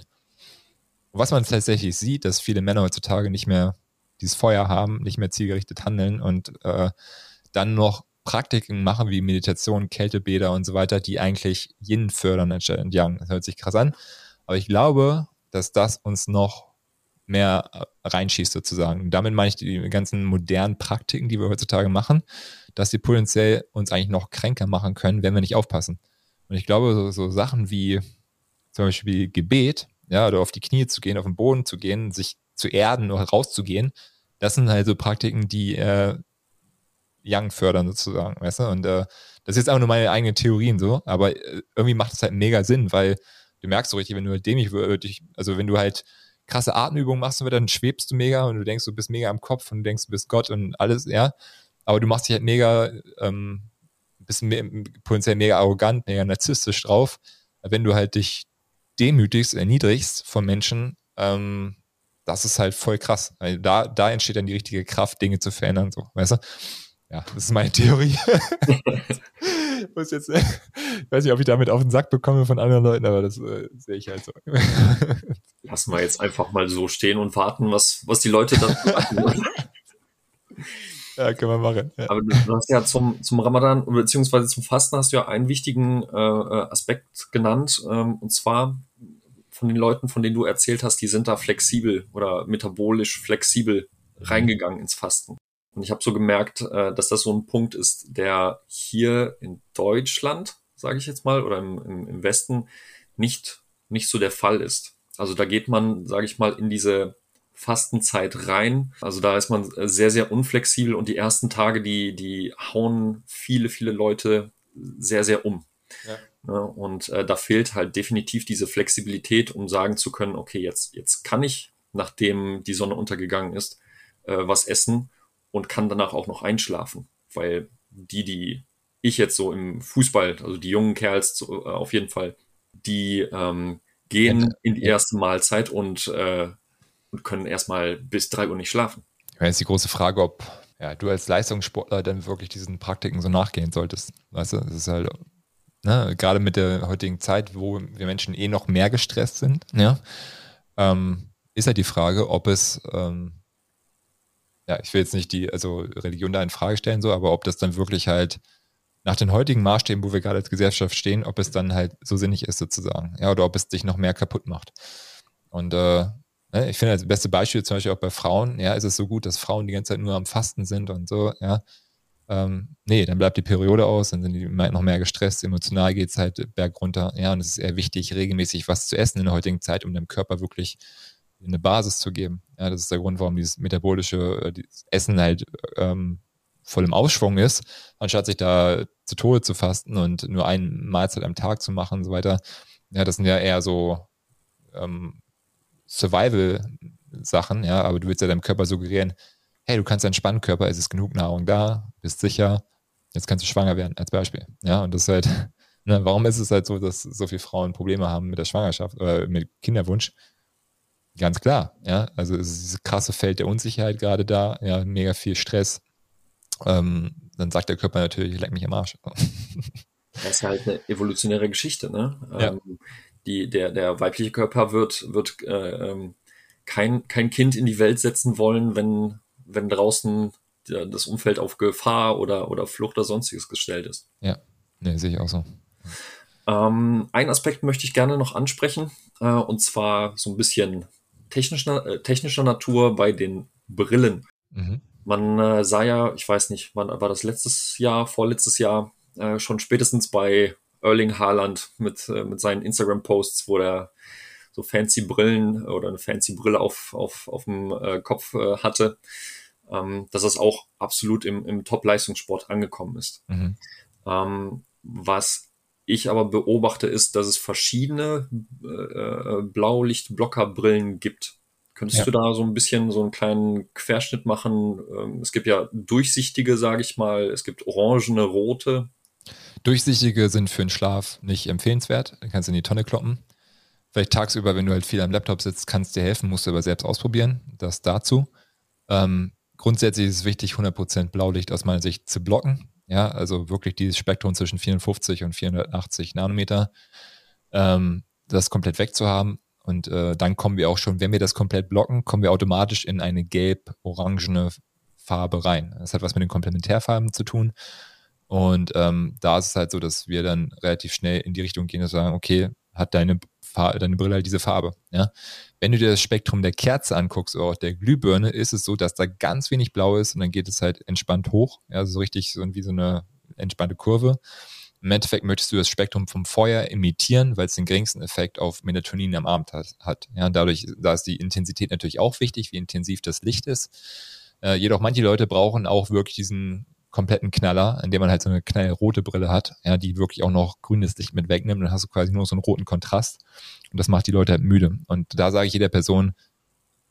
Und was man tatsächlich sieht, dass viele Männer heutzutage nicht mehr dieses Feuer haben, nicht mehr zielgerichtet handeln und äh, dann noch Praktiken machen wie Meditation, Kältebäder und so weiter, die eigentlich Yin fördern anstatt Yang. Das hört sich krass an. Aber ich glaube, dass das uns noch mehr äh, reinschießt sozusagen. Damit meine ich die ganzen modernen Praktiken, die wir heutzutage machen, dass die potenziell uns eigentlich noch kränker machen können, wenn wir nicht aufpassen. Und ich glaube, so, so Sachen wie zum Beispiel Gebet, ja, oder auf die Knie zu gehen, auf den Boden zu gehen, sich zu erden oder rauszugehen, das sind halt so Praktiken, die äh, Young fördern sozusagen, weißt du? Und äh, das ist jetzt auch nur meine eigenen Theorien so, aber äh, irgendwie macht es halt mega Sinn, weil du merkst so richtig, wenn du dämlich würdest, also wenn du halt krasse Atemübungen machst, dann schwebst du mega und du denkst, du bist mega am Kopf und du denkst, du bist Gott und alles, ja. Aber du machst dich halt mega, ähm, bist mehr, potenziell mega arrogant, mega narzisstisch drauf, wenn du halt dich demütigst, erniedrigst von Menschen, ähm, das ist halt voll krass. Weil da, da entsteht dann die richtige Kraft, Dinge zu verändern, so, weißt du? Ja, das ist meine Theorie. muss jetzt, ich weiß nicht, ob ich damit auf den Sack bekomme von anderen Leuten, aber das äh, sehe ich halt so. Lassen wir jetzt einfach mal so stehen und warten, was, was die Leute dann machen. Ja, können wir machen. Ja. Aber du, hast ja zum, zum Ramadan, beziehungsweise zum Fasten hast du ja einen wichtigen äh, äh, Aspekt genannt, ähm, und zwar von den Leuten, von denen du erzählt hast, die sind da flexibel oder metabolisch flexibel reingegangen ins Fasten. Und ich habe so gemerkt, äh, dass das so ein Punkt ist, der hier in Deutschland, sage ich jetzt mal, oder im, im, im Westen nicht, nicht so der Fall ist. Also da geht man, sage ich mal, in diese Fastenzeit rein. Also da ist man sehr, sehr unflexibel und die ersten Tage, die, die hauen viele, viele Leute sehr, sehr um. Ja. Ja, und äh, da fehlt halt definitiv diese Flexibilität, um sagen zu können, okay, jetzt, jetzt kann ich, nachdem die Sonne untergegangen ist, äh, was essen und kann danach auch noch einschlafen. Weil die, die ich jetzt so im Fußball, also die jungen Kerls so, äh, auf jeden Fall, die ähm, gehen in die erste Mahlzeit und, äh, und können erstmal bis drei Uhr nicht schlafen. Ja, jetzt die große Frage, ob ja, du als Leistungssportler dann wirklich diesen Praktiken so nachgehen solltest. Weißt du, das ist halt, ne, gerade mit der heutigen Zeit, wo wir Menschen eh noch mehr gestresst sind, ja, ähm, ist halt die Frage, ob es ähm, ja, ich will jetzt nicht die, also Religion da in Frage stellen, so, aber ob das dann wirklich halt nach den heutigen Maßstäben, wo wir gerade als Gesellschaft stehen, ob es dann halt so sinnig ist, sozusagen. Ja, oder ob es dich noch mehr kaputt macht. Und äh, ne, ich finde das beste Beispiel zum Beispiel auch bei Frauen, ja, ist es so gut, dass Frauen die ganze Zeit nur am Fasten sind und so, ja. Ähm, nee, dann bleibt die Periode aus, dann sind die noch mehr gestresst, emotional geht es halt bergunter, ja, und es ist eher wichtig, regelmäßig was zu essen in der heutigen Zeit, um dem Körper wirklich eine Basis zu geben. Ja, das ist der Grund, warum dieses metabolische äh, dieses Essen halt ähm, voll im Aufschwung ist, anstatt sich da zu Tode zu fasten und nur eine Mahlzeit am Tag zu machen und so weiter. Ja, das sind ja eher so ähm, Survival-Sachen, ja, aber du willst ja deinem Körper suggerieren, hey, du kannst entspannen, Körper, es ist genug Nahrung da, bist sicher, jetzt kannst du schwanger werden, als Beispiel. Ja, und das ist halt, ne, warum ist es halt so, dass so viele Frauen Probleme haben mit der Schwangerschaft oder mit Kinderwunsch? Ganz klar, ja. Also es ist dieses krasse Feld der Unsicherheit gerade da, ja, mega viel Stress. Ähm, dann sagt der Körper natürlich, leck mich am Arsch. Das ist halt eine evolutionäre Geschichte, ne? Ja. Ähm, die, der, der weibliche Körper wird, wird äh, ähm, kein, kein Kind in die Welt setzen wollen, wenn, wenn draußen das Umfeld auf Gefahr oder, oder Flucht oder sonstiges gestellt ist. Ja, ne, sehe ich auch so. Ähm, einen Aspekt möchte ich gerne noch ansprechen, äh, und zwar so ein bisschen technischer, äh, technischer Natur bei den Brillen. Mhm. Man äh, sah ja, ich weiß nicht, wann war das letztes Jahr, vorletztes Jahr, äh, schon spätestens bei Erling Haaland mit, äh, mit seinen Instagram-Posts, wo der so fancy Brillen oder eine fancy Brille auf, auf, auf dem äh, Kopf äh, hatte, ähm, dass das auch absolut im, im Top-Leistungssport angekommen ist. Mhm. Ähm, was ich aber beobachte, ist, dass es verschiedene äh, äh Blaulichtblockerbrillen gibt. Könntest ja. du da so ein bisschen so einen kleinen Querschnitt machen? Ähm, es gibt ja durchsichtige, sage ich mal, es gibt orangene, rote. Durchsichtige sind für den Schlaf nicht empfehlenswert. Dann kannst du in die Tonne kloppen. Vielleicht tagsüber, wenn du halt viel am Laptop sitzt, kannst dir helfen, musst du aber selbst ausprobieren. Das dazu. Ähm, grundsätzlich ist es wichtig, 100% Blaulicht aus meiner Sicht zu blocken. Ja, also wirklich dieses Spektrum zwischen 54 und 480 Nanometer, ähm, das komplett wegzuhaben. Und äh, dann kommen wir auch schon, wenn wir das komplett blocken, kommen wir automatisch in eine gelb-orangene Farbe rein. Das hat was mit den Komplementärfarben zu tun. Und ähm, da ist es halt so, dass wir dann relativ schnell in die Richtung gehen und sagen, okay, hat deine, deine Brille halt diese Farbe. Ja? Wenn du dir das Spektrum der Kerze anguckst oder auch der Glühbirne, ist es so, dass da ganz wenig blau ist und dann geht es halt entspannt hoch. Ja, so richtig so wie so eine entspannte Kurve. Im Endeffekt möchtest du das Spektrum vom Feuer imitieren, weil es den geringsten Effekt auf Melatonin am Abend hat. Ja, dadurch, da ist die Intensität natürlich auch wichtig, wie intensiv das Licht ist. Äh, jedoch manche Leute brauchen auch wirklich diesen kompletten Knaller, in dem man halt so eine knallrote Brille hat, ja, die wirklich auch noch grünes Licht mit wegnimmt. Dann hast du quasi nur so einen roten Kontrast. Und das macht die Leute halt müde. Und da sage ich jeder Person,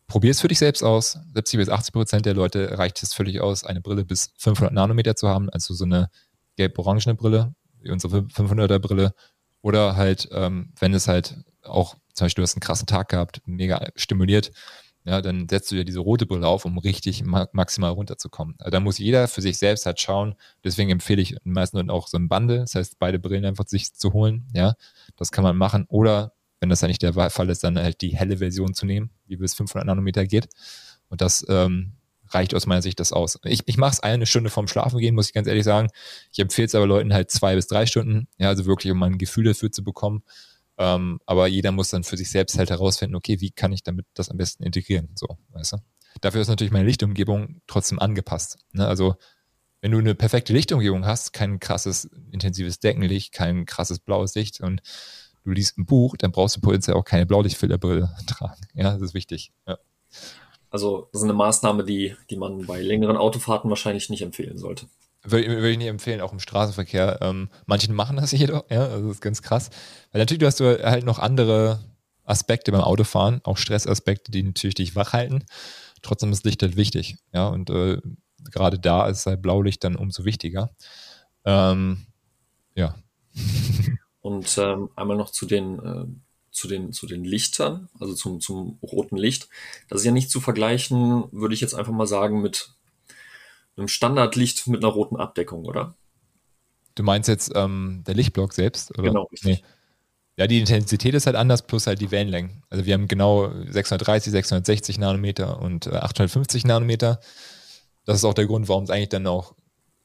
probier es für dich selbst aus. 70 bis 80 Prozent der Leute reicht es völlig aus, eine Brille bis 500 Nanometer zu haben, also so eine gelb-orangene Brille, wie unsere 500er Brille. Oder halt, ähm, wenn es halt auch, zum Beispiel du hast einen krassen Tag gehabt, mega stimuliert, ja, dann setzt du dir diese rote Brille auf, um richtig ma maximal runterzukommen. Also da muss jeder für sich selbst halt schauen. Deswegen empfehle ich den meisten auch so ein Bundle, das heißt, beide Brillen einfach sich zu holen. Ja, das kann man machen. Oder wenn das ja nicht der Fall ist, dann halt die helle Version zu nehmen, die bis 500 Nanometer geht. Und das ähm, reicht aus meiner Sicht das aus. Ich, ich mache es eine Stunde vorm Schlafen gehen, muss ich ganz ehrlich sagen. Ich empfehle es aber Leuten halt zwei bis drei Stunden, ja, also wirklich, um ein Gefühl dafür zu bekommen. Ähm, aber jeder muss dann für sich selbst halt herausfinden, okay, wie kann ich damit das am besten integrieren? So, weißt du? Dafür ist natürlich meine Lichtumgebung trotzdem angepasst. Ne? Also, wenn du eine perfekte Lichtumgebung hast, kein krasses intensives Deckenlicht, kein krasses blaues Licht und du liest ein Buch, dann brauchst du potenziell auch keine Blaulichtfilterbrille tragen. Ja, das ist wichtig. Ja. Also, das ist eine Maßnahme, die, die man bei längeren Autofahrten wahrscheinlich nicht empfehlen sollte. Würde, würde ich nicht empfehlen, auch im Straßenverkehr. Ähm, manche machen das jedoch, ja, das ist ganz krass. Weil natürlich hast du halt noch andere Aspekte beim Autofahren, auch Stressaspekte, die natürlich dich wach halten. Trotzdem ist Licht halt wichtig, ja, und äh, gerade da ist halt Blaulicht dann umso wichtiger. Ähm, ja. Und ähm, einmal noch zu den, äh, zu den, zu den Lichtern, also zum, zum roten Licht. Das ist ja nicht zu vergleichen, würde ich jetzt einfach mal sagen, mit einem Standardlicht mit einer roten Abdeckung, oder? Du meinst jetzt ähm, der Lichtblock selbst? Oder? Genau, richtig. Nee. Ja, die Intensität ist halt anders, plus halt die Wellenlängen. Also wir haben genau 630, 660 Nanometer und äh, 850 Nanometer. Das ist auch der Grund, warum es eigentlich dann auch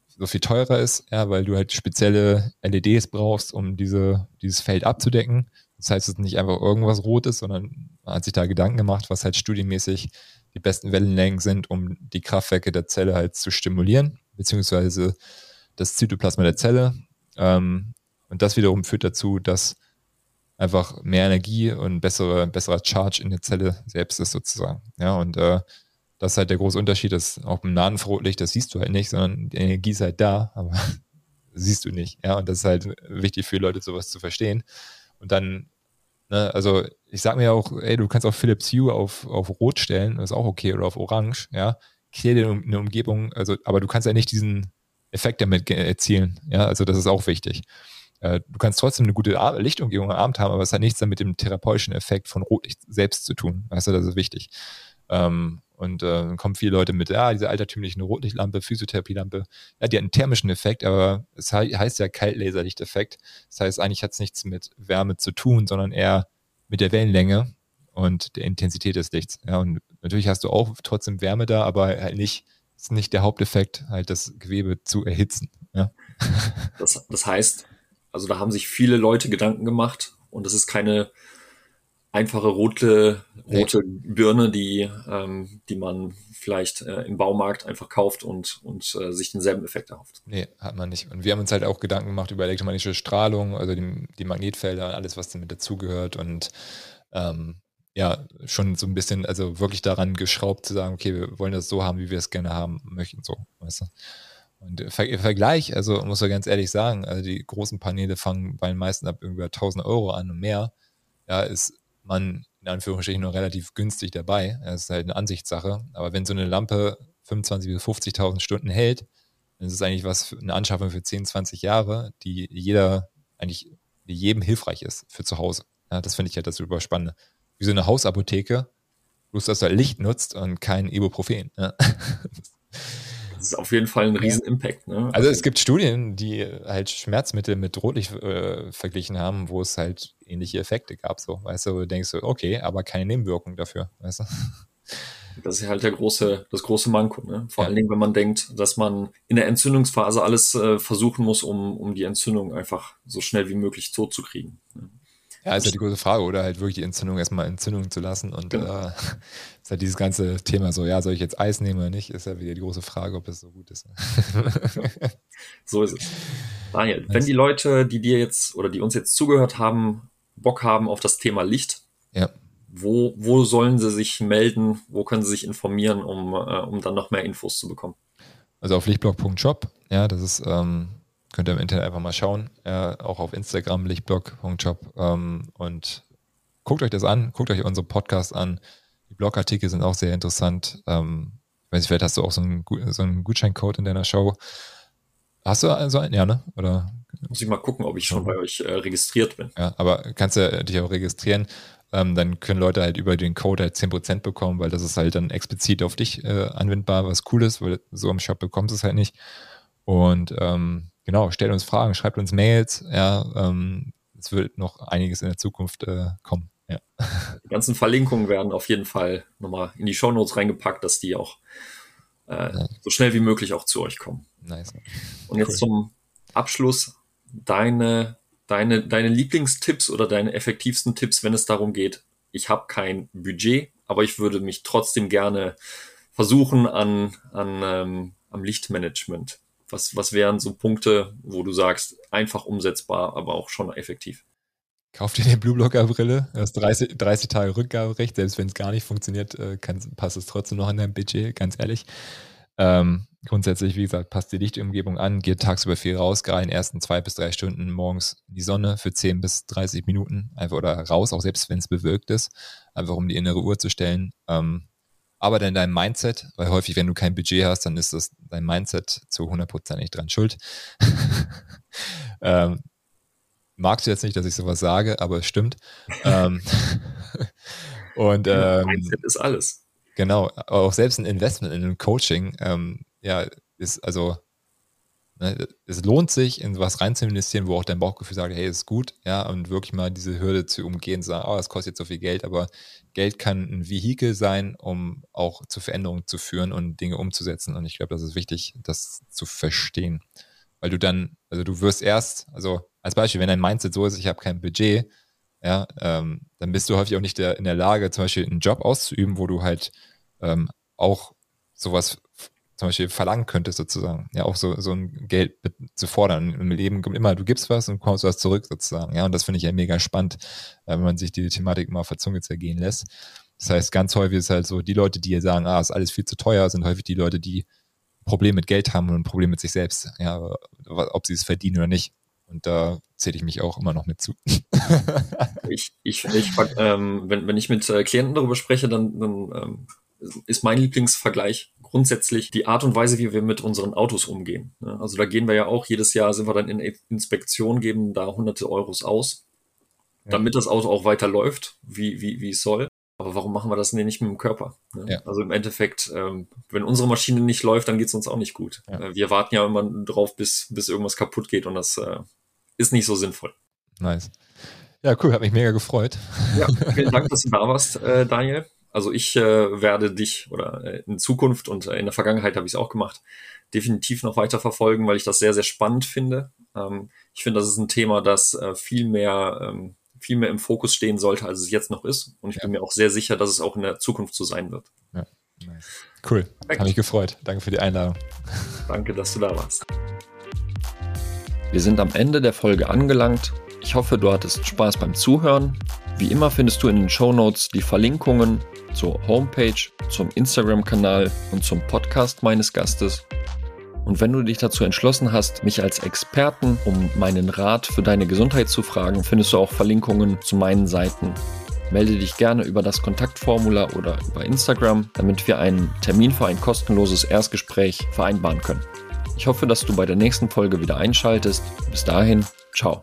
so viel teurer ist, ja, weil du halt spezielle LEDs brauchst, um diese, dieses Feld abzudecken. Das heißt, es ist nicht einfach irgendwas Rotes, sondern man hat sich da Gedanken gemacht, was halt studienmäßig die besten Wellenlängen sind, um die Kraftwerke der Zelle halt zu stimulieren, beziehungsweise das Zytoplasma der Zelle. Ähm, und das wiederum führt dazu, dass einfach mehr Energie und bessere, besserer Charge in der Zelle selbst ist sozusagen. Ja, und äh, das ist halt der große Unterschied, dass auch im Nahenfrotlicht, das siehst du halt nicht, sondern die Energie ist halt da, aber siehst du nicht. Ja, und das ist halt wichtig für Leute, sowas zu verstehen. Und dann Ne? Also ich sag mir auch, ey, du kannst auch Philips Hue auf, auf Rot stellen, das ist auch okay, oder auf Orange, ja. Klär dir eine Umgebung, also, aber du kannst ja nicht diesen Effekt damit erzielen, ja, also das ist auch wichtig. Äh, du kannst trotzdem eine gute Lichtumgebung am Abend haben, aber es hat nichts damit dem therapeutischen Effekt von Rotlicht selbst zu tun. Weißt du, das ist wichtig. Ähm, und äh, dann kommen viele Leute mit, ja, diese altertümlichen Rotlichtlampe, Physiotherapielampe, ja, die hat einen thermischen Effekt, aber es heißt ja Kaltlaserlichteffekt. Das heißt, eigentlich hat es nichts mit Wärme zu tun, sondern eher mit der Wellenlänge und der Intensität des Lichts. Ja, und natürlich hast du auch trotzdem Wärme da, aber halt nicht, ist nicht der Haupteffekt, halt das Gewebe zu erhitzen. Ja. Das, das heißt, Also da haben sich viele Leute Gedanken gemacht und das ist keine einfache rote, rote. Birne, die, ähm, die man vielleicht äh, im Baumarkt einfach kauft und, und äh, sich denselben Effekt erhofft. Nee, hat man nicht. Und wir haben uns halt auch Gedanken gemacht über elektromagnetische Strahlung, also die, die Magnetfelder, alles, was damit dazugehört und ähm, ja, schon so ein bisschen, also wirklich daran geschraubt zu sagen, okay, wir wollen das so haben, wie wir es gerne haben möchten, so, weißt du. Und im Vergleich, also muss man ganz ehrlich sagen, also die großen Paneele fangen bei den meisten ab irgendwie 1000 Euro an und mehr. Ja, ist man in Anführungsstrichen nur relativ günstig dabei. Das ist halt eine Ansichtssache. Aber wenn so eine Lampe 25.000 bis 50.000 Stunden hält, dann ist es eigentlich was für eine Anschaffung für 10, 20 Jahre, die jeder eigentlich jedem hilfreich ist für zu Hause. Ja, das finde ich halt das Überspannende. Wie so eine Hausapotheke, bloß dass du halt Licht nutzt und kein Ibuprofen. Ja. Das ist auf jeden Fall ein riesen Impact. Ne? Also es gibt Studien, die halt Schmerzmittel mit Rotlicht äh, verglichen haben, wo es halt ähnliche Effekte gab. So, weißt du, wo du denkst, okay, aber keine Nebenwirkung dafür, weißt du. Das ist halt der große, das große Manko. Ne? Vor ja. allen Dingen, wenn man denkt, dass man in der Entzündungsphase alles äh, versuchen muss, um, um die Entzündung einfach so schnell wie möglich tot zu kriegen. Ne? Ja, ist ja die große Frage, oder halt wirklich die Entzündung erstmal Entzündung zu lassen. Und genau. äh, ist halt dieses ganze Thema so, ja, soll ich jetzt Eis nehmen oder nicht, ist ja wieder die große Frage, ob es so gut ist. so ist es. Daniel, wenn die Leute, die dir jetzt oder die uns jetzt zugehört haben, Bock haben auf das Thema Licht, ja. wo, wo sollen sie sich melden? Wo können sie sich informieren, um, äh, um dann noch mehr Infos zu bekommen? Also auf lichtblog.shop, ja, das ist ähm, Könnt ihr im Internet einfach mal schauen. Ja, auch auf Instagram, lichtblog.shop. Ähm, und guckt euch das an, guckt euch unsere Podcasts an. Die Blogartikel sind auch sehr interessant. Ähm, ich weiß nicht, vielleicht hast du auch so einen, so einen Gutscheincode in deiner Show. Hast du so einen? Ja, ne? Oder? Muss ich mal gucken, ob ich schon bei euch äh, registriert bin. Ja, aber kannst du dich auch registrieren. Ähm, dann können Leute halt über den Code halt 10% bekommen, weil das ist halt dann explizit auf dich äh, anwendbar, was cool ist, weil so im Shop bekommst du es halt nicht. Und ähm, genau, stellt uns Fragen, schreibt uns Mails. Ja, ähm, es wird noch einiges in der Zukunft äh, kommen. Ja. Die ganzen Verlinkungen werden auf jeden Fall nochmal in die Shownotes reingepackt, dass die auch äh, so schnell wie möglich auch zu euch kommen. Nice. Und jetzt cool. zum Abschluss deine, deine, deine Lieblingstipps oder deine effektivsten Tipps, wenn es darum geht, ich habe kein Budget, aber ich würde mich trotzdem gerne versuchen an, an ähm, am Lichtmanagement was, was wären so Punkte, wo du sagst, einfach umsetzbar, aber auch schon effektiv? Kauf dir eine Blueblocker-Brille, hast 30, 30 Tage Rückgaberecht, selbst wenn es gar nicht funktioniert, äh, kann, passt es trotzdem noch in dein Budget, ganz ehrlich. Ähm, grundsätzlich, wie gesagt, passt die Lichtumgebung an, geht tagsüber viel raus, gerade in den ersten zwei bis drei Stunden morgens in die Sonne für 10 bis 30 Minuten, einfach oder raus, auch selbst wenn es bewölkt ist, einfach um die innere Uhr zu stellen. Ähm, arbeite an deinem Mindset, weil häufig, wenn du kein Budget hast, dann ist das dein Mindset zu 100% nicht dran schuld. ähm, magst du jetzt nicht, dass ich sowas sage, aber es stimmt. ähm, und ähm, Mindset ist alles. Genau, auch selbst ein Investment in ein Coaching, ähm, ja, ist also es lohnt sich, in was rein zu investieren, wo auch dein Bauchgefühl sagt, hey, ist gut, ja, und wirklich mal diese Hürde zu umgehen, zu sagen, oh, das kostet jetzt so viel Geld, aber Geld kann ein Vehikel sein, um auch zu Veränderungen zu führen und Dinge umzusetzen. Und ich glaube, das ist wichtig, das zu verstehen. Weil du dann, also du wirst erst, also als Beispiel, wenn dein Mindset so ist, ich habe kein Budget, ja, ähm, dann bist du häufig auch nicht der, in der Lage, zum Beispiel einen Job auszuüben, wo du halt ähm, auch sowas zum Beispiel verlangen könntest, sozusagen. Ja, auch so, so ein Geld zu fordern. Im Leben kommt immer, du gibst was und kommst was zurück, sozusagen. Ja, und das finde ich ja mega spannend, äh, wenn man sich die Thematik mal auf der Zunge zergehen lässt. Das heißt, ganz häufig ist halt so, die Leute, die sagen, ah, ist alles viel zu teuer, sind häufig die Leute, die ein Problem mit Geld haben und ein Problem mit sich selbst. Ja, ob sie es verdienen oder nicht. Und da zähle ich mich auch immer noch mit zu. ich, ich, ich ähm, wenn, wenn ich mit äh, Klienten darüber spreche, dann, dann ähm, ist mein Lieblingsvergleich grundsätzlich die Art und Weise, wie wir mit unseren Autos umgehen. Also da gehen wir ja auch jedes Jahr, sind wir dann in Inspektion, geben da hunderte Euros aus, damit das Auto auch weiter läuft, wie, wie, wie es soll. Aber warum machen wir das denn nicht mit dem Körper? Ja. Also im Endeffekt, ähm, wenn unsere Maschine nicht läuft, dann geht es uns auch nicht gut. Ja. Äh, wir warten ja immer drauf, bis, bis irgendwas kaputt geht und das äh, ist nicht so sinnvoll. Nice. Ja, cool, hat mich mega gefreut. Ja, vielen Dank, dass du da warst, äh, Daniel. Also ich äh, werde dich oder äh, in Zukunft und äh, in der Vergangenheit habe ich es auch gemacht, definitiv noch weiter verfolgen, weil ich das sehr, sehr spannend finde. Ähm, ich finde, das ist ein Thema, das äh, viel mehr ähm, viel mehr im Fokus stehen sollte, als es jetzt noch ist. Und ich ja. bin mir auch sehr sicher, dass es auch in der Zukunft so sein wird. Ja. Nice. Cool. Habe mich gefreut. Danke für die Einladung. Danke, dass du da warst. Wir sind am Ende der Folge angelangt. Ich hoffe, du hattest Spaß beim Zuhören. Wie immer findest du in den Show Notes die Verlinkungen zur Homepage, zum Instagram-Kanal und zum Podcast meines Gastes. Und wenn du dich dazu entschlossen hast, mich als Experten um meinen Rat für deine Gesundheit zu fragen, findest du auch Verlinkungen zu meinen Seiten. Melde dich gerne über das Kontaktformular oder über Instagram, damit wir einen Termin für ein kostenloses Erstgespräch vereinbaren können. Ich hoffe, dass du bei der nächsten Folge wieder einschaltest. Bis dahin, ciao.